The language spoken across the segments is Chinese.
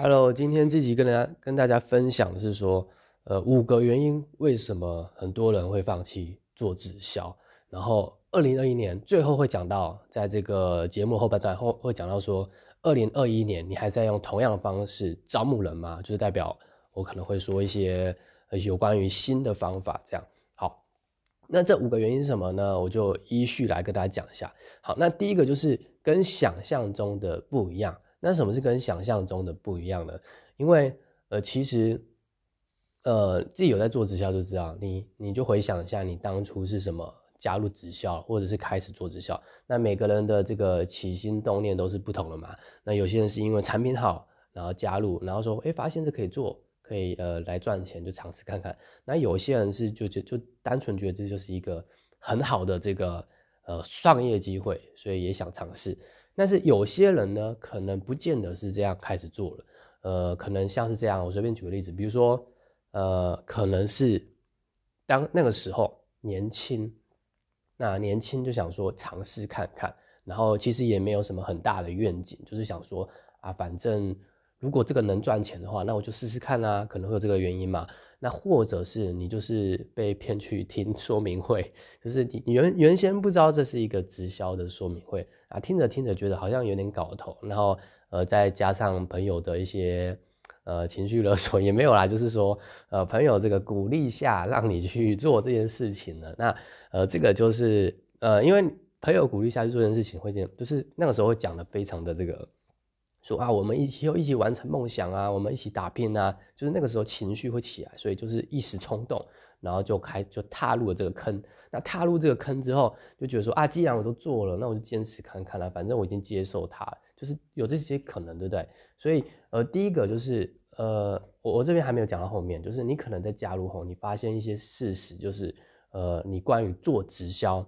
Hello，今天这集跟大家跟大家分享的是说，呃，五个原因为什么很多人会放弃做直销。然后，二零二一年最后会讲到，在这个节目后半段后会讲到说，二零二一年你还在用同样的方式招募人吗？就是代表我可能会说一些有关于新的方法。这样好，那这五个原因是什么呢？我就依序来跟大家讲一下。好，那第一个就是跟想象中的不一样。那什么是跟想象中的不一样呢？因为呃，其实呃，自己有在做直销就知道，你你就回想一下，你当初是什么加入直销，或者是开始做直销，那每个人的这个起心动念都是不同的嘛。那有些人是因为产品好，然后加入，然后说，哎，发现这可以做，可以呃来赚钱，就尝试看看。那有些人是就就就单纯觉得这就是一个很好的这个呃创业机会，所以也想尝试。但是有些人呢，可能不见得是这样开始做了，呃，可能像是这样，我随便举个例子，比如说，呃，可能是当那个时候年轻，那年轻就想说尝试看看，然后其实也没有什么很大的愿景，就是想说啊，反正如果这个能赚钱的话，那我就试试看啊，可能会有这个原因嘛。那或者是你就是被骗去听说明会，就是你原原先不知道这是一个直销的说明会啊，听着听着觉得好像有点搞头，然后呃再加上朋友的一些呃情绪勒索也没有啦，就是说呃朋友这个鼓励下让你去做这件事情了，那呃这个就是呃因为朋友鼓励下去做这件事情会这样，就是那个时候会讲的非常的这个。说啊，我们一起又一起完成梦想啊，我们一起打拼啊，就是那个时候情绪会起来，所以就是一时冲动，然后就开就踏入了这个坑。那踏入这个坑之后，就觉得说啊，既然我都做了，那我就坚持看看了，反正我已经接受它，就是有这些可能，对不对？所以呃，第一个就是呃，我我这边还没有讲到后面，就是你可能在加入后，你发现一些事实，就是呃，你关于做直销。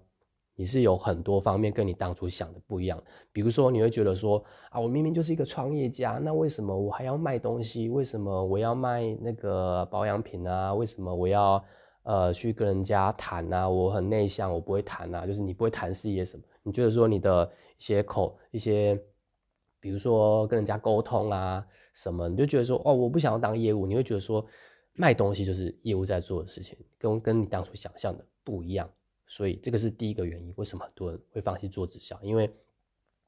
你是有很多方面跟你当初想的不一样，比如说你会觉得说啊，我明明就是一个创业家，那为什么我还要卖东西？为什么我要卖那个保养品啊？为什么我要呃去跟人家谈啊？我很内向，我不会谈啊，就是你不会谈事业什么？你觉得说你的一些口一些，比如说跟人家沟通啊什么，你就觉得说哦，我不想要当业务，你会觉得说卖东西就是业务在做的事情，跟跟你当初想象的不一样。所以这个是第一个原因，为什么很多人会放弃做直销？因为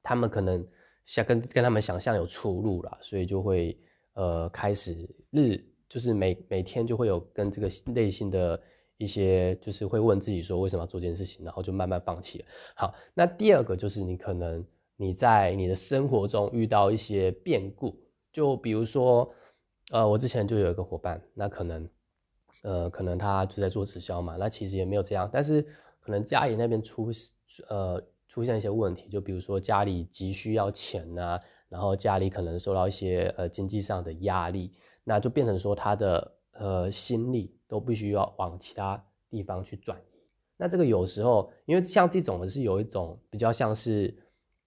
他们可能想跟跟他们想象有出入了，所以就会呃开始日就是每每天就会有跟这个内心的一些就是会问自己说为什么要做这件事情，然后就慢慢放弃了。好，那第二个就是你可能你在你的生活中遇到一些变故，就比如说呃我之前就有一个伙伴，那可能呃可能他就在做直销嘛，那其实也没有这样，但是。可能家里那边出呃出现一些问题，就比如说家里急需要钱呐，然后家里可能受到一些呃经济上的压力，那就变成说他的呃心力都必须要往其他地方去转移。那这个有时候因为像这种的是有一种比较像是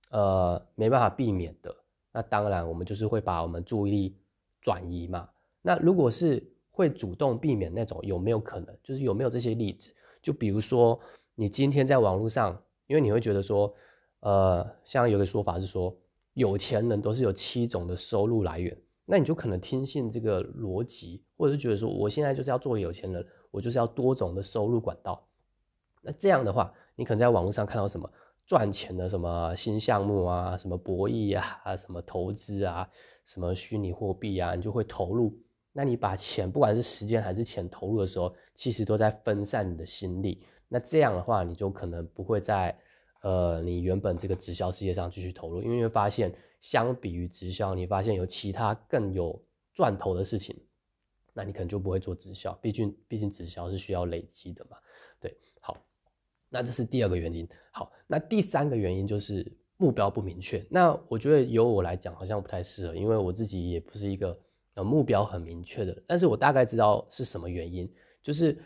呃没办法避免的，那当然我们就是会把我们注意力转移嘛。那如果是会主动避免那种，有没有可能就是有没有这些例子？就比如说。你今天在网络上，因为你会觉得说，呃，像有个说法是说，有钱人都是有七种的收入来源，那你就可能听信这个逻辑，或者是觉得说，我现在就是要做有钱人，我就是要多种的收入管道。那这样的话，你可能在网络上看到什么赚钱的什么新项目啊，什么博弈啊，啊，什么投资啊，什么虚拟货币啊，你就会投入。那你把钱，不管是时间还是钱投入的时候，其实都在分散你的心力。那这样的话，你就可能不会在，呃，你原本这个直销事业上继续投入，因为会发现，相比于直销，你发现有其他更有赚头的事情，那你可能就不会做直销。毕竟，毕竟直销是需要累积的嘛。对，好，那这是第二个原因。好，那第三个原因就是目标不明确。那我觉得由我来讲，好像不太适合，因为我自己也不是一个呃目标很明确的，但是我大概知道是什么原因，就是。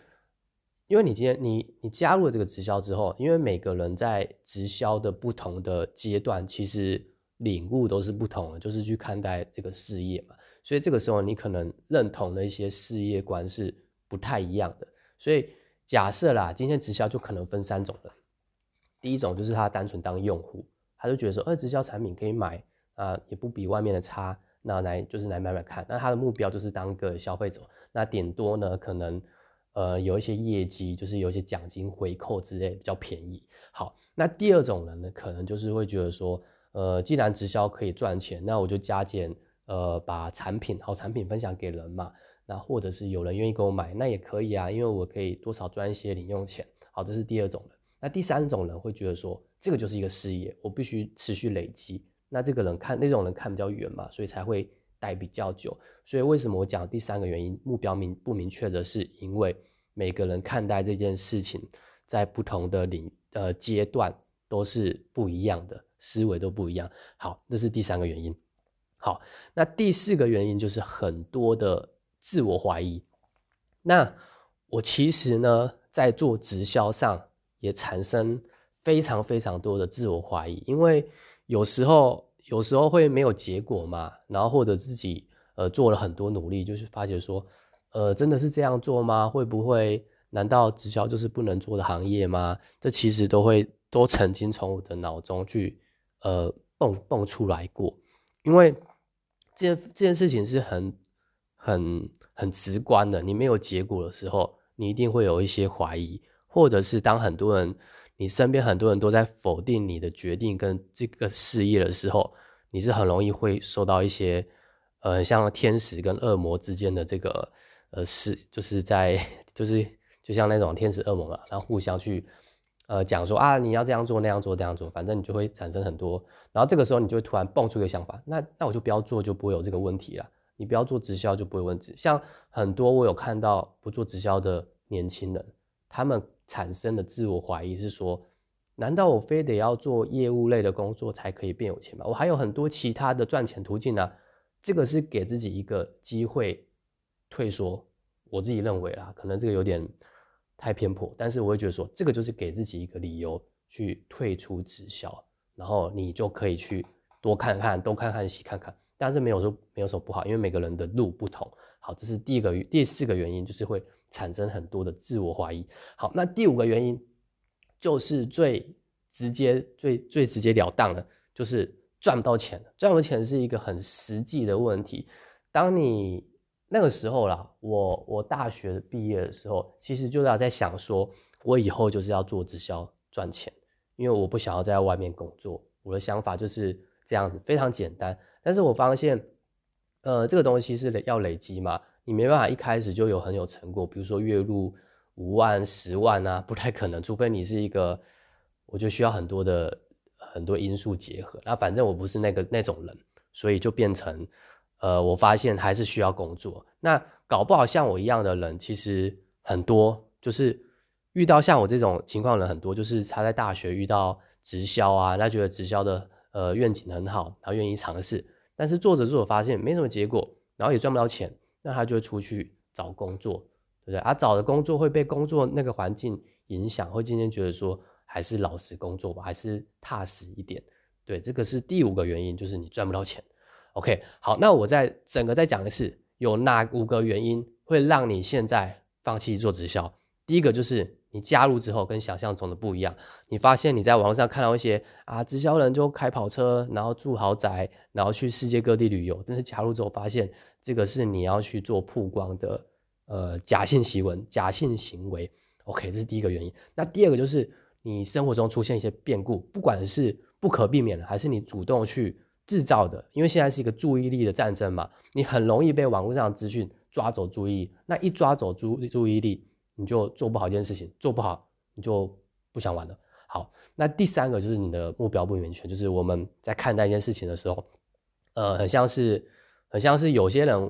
因为你今天你你加入了这个直销之后，因为每个人在直销的不同的阶段，其实领悟都是不同的，就是去看待这个事业嘛。所以这个时候你可能认同的一些事业观是不太一样的。所以假设啦，今天直销就可能分三种人。第一种就是他单纯当用户，他就觉得说，呃，直销产品可以买啊，也不比外面的差，那来就是来买买看。那他的目标就是当个消费者，那点多呢可能呃有一些业绩，就是有一些奖金回扣之类比较便宜。好，那第二种人呢，可能就是会觉得说，呃，既然直销可以赚钱，那我就加减呃把产品好产品分享给人嘛。那或者是有人愿意给我买，那也可以啊，因为我可以多少赚一些零用钱。好，这是第二种人。那第三种人会觉得说，这个就是一个事业，我必须持续累积。那这个人看那种人看比较远嘛，所以才会待比较久。所以为什么我讲第三个原因，目标明不明确的是，因为每个人看待这件事情，在不同的领呃阶段都是不一样的，思维都不一样。好，这是第三个原因。好，那第四个原因就是很多的。自我怀疑，那我其实呢，在做直销上也产生非常非常多的自我怀疑，因为有时候有时候会没有结果嘛，然后或者自己呃做了很多努力，就是发觉说，呃，真的是这样做吗？会不会？难道直销就是不能做的行业吗？这其实都会都曾经从我的脑中去呃蹦蹦出来过，因为这件这件事情是很。很很直观的，你没有结果的时候，你一定会有一些怀疑，或者是当很多人，你身边很多人都在否定你的决定跟这个事业的时候，你是很容易会受到一些，呃，像天使跟恶魔之间的这个，呃，是就是在 就是就像那种天使恶魔嘛，然后互相去，呃，讲说啊，你要这样做那样做这样做，反正你就会产生很多，然后这个时候你就会突然蹦出一个想法，那那我就不要做，就不会有这个问题了。你不要做直销就不会问题。像很多我有看到不做直销的年轻人，他们产生的自我怀疑是说：难道我非得要做业务类的工作才可以变有钱吗？我还有很多其他的赚钱途径呢。这个是给自己一个机会退缩。我自己认为啦，可能这个有点太偏颇，但是我会觉得说，这个就是给自己一个理由去退出直销，然后你就可以去多看看、东看看、西看看。但是没有说没有什么不好，因为每个人的路不同。好，这是第一个第四个原因，就是会产生很多的自我怀疑。好，那第五个原因就是最直接、最最直截了当的，就是赚不到钱。赚不到钱是一个很实际的问题。当你那个时候啦，我我大学毕业的时候，其实就要在想说，我以后就是要做直销赚钱，因为我不想要在外面工作。我的想法就是这样子，非常简单。但是我发现，呃，这个东西是要累积嘛，你没办法一开始就有很有成果，比如说月入五万、十万啊，不太可能，除非你是一个，我就需要很多的很多因素结合。那反正我不是那个那种人，所以就变成，呃，我发现还是需要工作。那搞不好像我一样的人，其实很多，就是遇到像我这种情况的人很多，就是他在大学遇到直销啊，他觉得直销的。呃，愿景很好，他愿意尝试，但是做着做着发现没什么结果，然后也赚不到钱，那他就出去找工作，对不对？啊，找的工作会被工作那个环境影响，会渐渐觉得说还是老实工作吧，还是踏实一点。对，这个是第五个原因，就是你赚不到钱。OK，好，那我在整个再讲的是有哪五个原因会让你现在放弃做直销？第一个就是。你加入之后跟想象中的不一样，你发现你在网上看到一些啊，直销人就开跑车，然后住豪宅，然后去世界各地旅游。但是加入之后发现，这个是你要去做曝光的，呃，假性行为，假性行为。OK，这是第一个原因。那第二个就是你生活中出现一些变故，不管是不可避免的，还是你主动去制造的。因为现在是一个注意力的战争嘛，你很容易被网络上的资讯抓走注意，那一抓走注注意力。你就做不好一件事情，做不好你就不想玩了。好，那第三个就是你的目标不明确，就是我们在看待一件事情的时候，呃，很像是很像是有些人，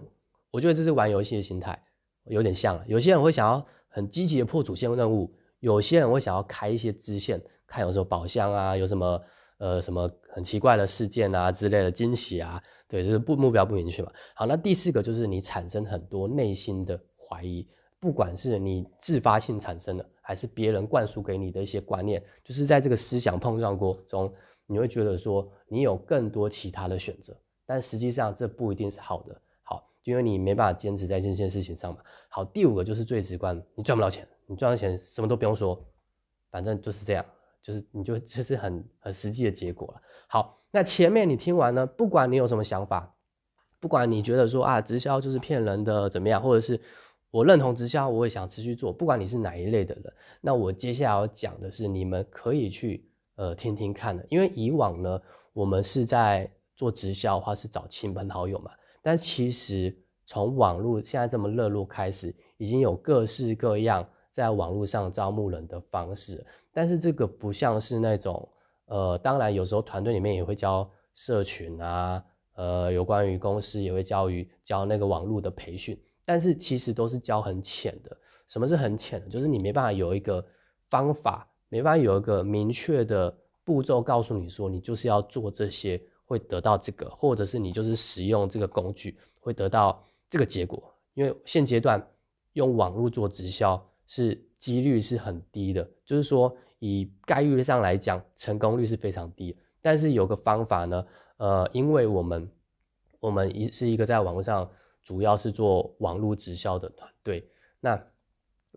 我觉得这是玩游戏的心态，有点像。有些人会想要很积极的破主线任务，有些人会想要开一些支线，看有什么宝箱啊，有什么呃什么很奇怪的事件啊之类的惊喜啊，对，就是不目标不明确嘛。好，那第四个就是你产生很多内心的怀疑。不管是你自发性产生的，还是别人灌输给你的一些观念，就是在这个思想碰撞过中，你会觉得说你有更多其他的选择，但实际上这不一定是好的。好，因为你没办法坚持在这件事情上嘛。好，第五个就是最直观，你赚不到钱，你赚到钱什么都不用说，反正就是这样，就是你就 这是很很实际的结果了。好，那前面你听完呢，不管你有什么想法，不管你觉得说啊，直销就是骗人的怎么样，或者是我认同直销，我也想持续做，不管你是哪一类的人，那我接下来要讲的是你们可以去呃听听看的，因为以往呢，我们是在做直销的话是找亲朋好友嘛，但其实从网络现在这么热络开始，已经有各式各样在网络上招募人的方式，但是这个不像是那种呃，当然有时候团队里面也会教社群啊。呃，有关于公司也会教于教那个网络的培训，但是其实都是教很浅的。什么是很浅的？就是你没办法有一个方法，没办法有一个明确的步骤告诉你说，你就是要做这些会得到这个，或者是你就是使用这个工具会得到这个结果。因为现阶段用网络做直销是几率是很低的，就是说以概率上来讲，成功率是非常低。但是有个方法呢。呃，因为我们我们一是一个在网络上主要是做网络直销的团队，那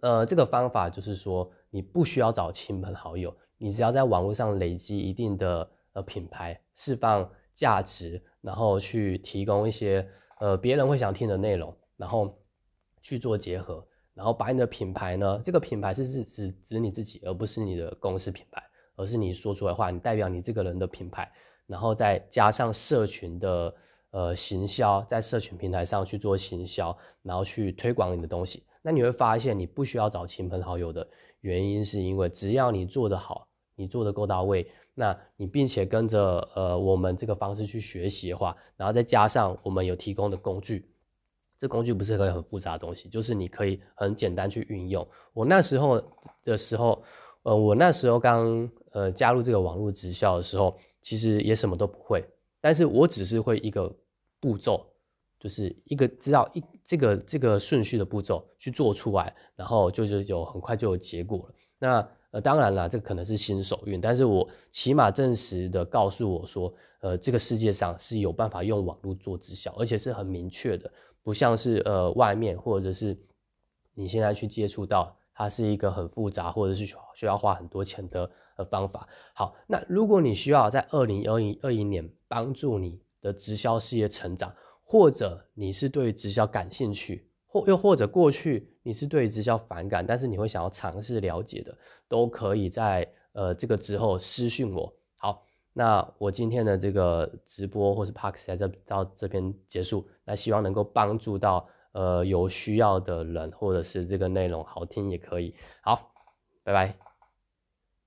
呃这个方法就是说，你不需要找亲朋好友，你只要在网络上累积一定的呃品牌，释放价值，然后去提供一些呃别人会想听的内容，然后去做结合，然后把你的品牌呢，这个品牌是指指指你自己，而不是你的公司品牌，而是你说出来话，你代表你这个人的品牌。然后再加上社群的呃行销，在社群平台上去做行销，然后去推广你的东西，那你会发现你不需要找亲朋好友的原因，是因为只要你做得好，你做得够到位，那你并且跟着呃我们这个方式去学习的话，然后再加上我们有提供的工具，这工具不是个很复杂的东西，就是你可以很简单去运用。我那时候的时候，呃，我那时候刚呃加入这个网络直销的时候。其实也什么都不会，但是我只是会一个步骤，就是一个知道一这个这个顺序的步骤去做出来，然后就是有很快就有结果了。那呃当然了，这可能是新手运，但是我起码证实的告诉我说，呃这个世界上是有办法用网络做直销，而且是很明确的，不像是呃外面或者是你现在去接触到，它是一个很复杂或者是需要花很多钱的。呃方法好，那如果你需要在二零二一二一年帮助你的直销事业成长，或者你是对直销感兴趣，或又或者过去你是对直销反感，但是你会想要尝试了解的，都可以在呃这个之后私讯我。那我今天的这个直播或是 Parks 在这到这边结束，那希望能够帮助到呃有需要的人，或者是这个内容好听也可以。好，拜拜。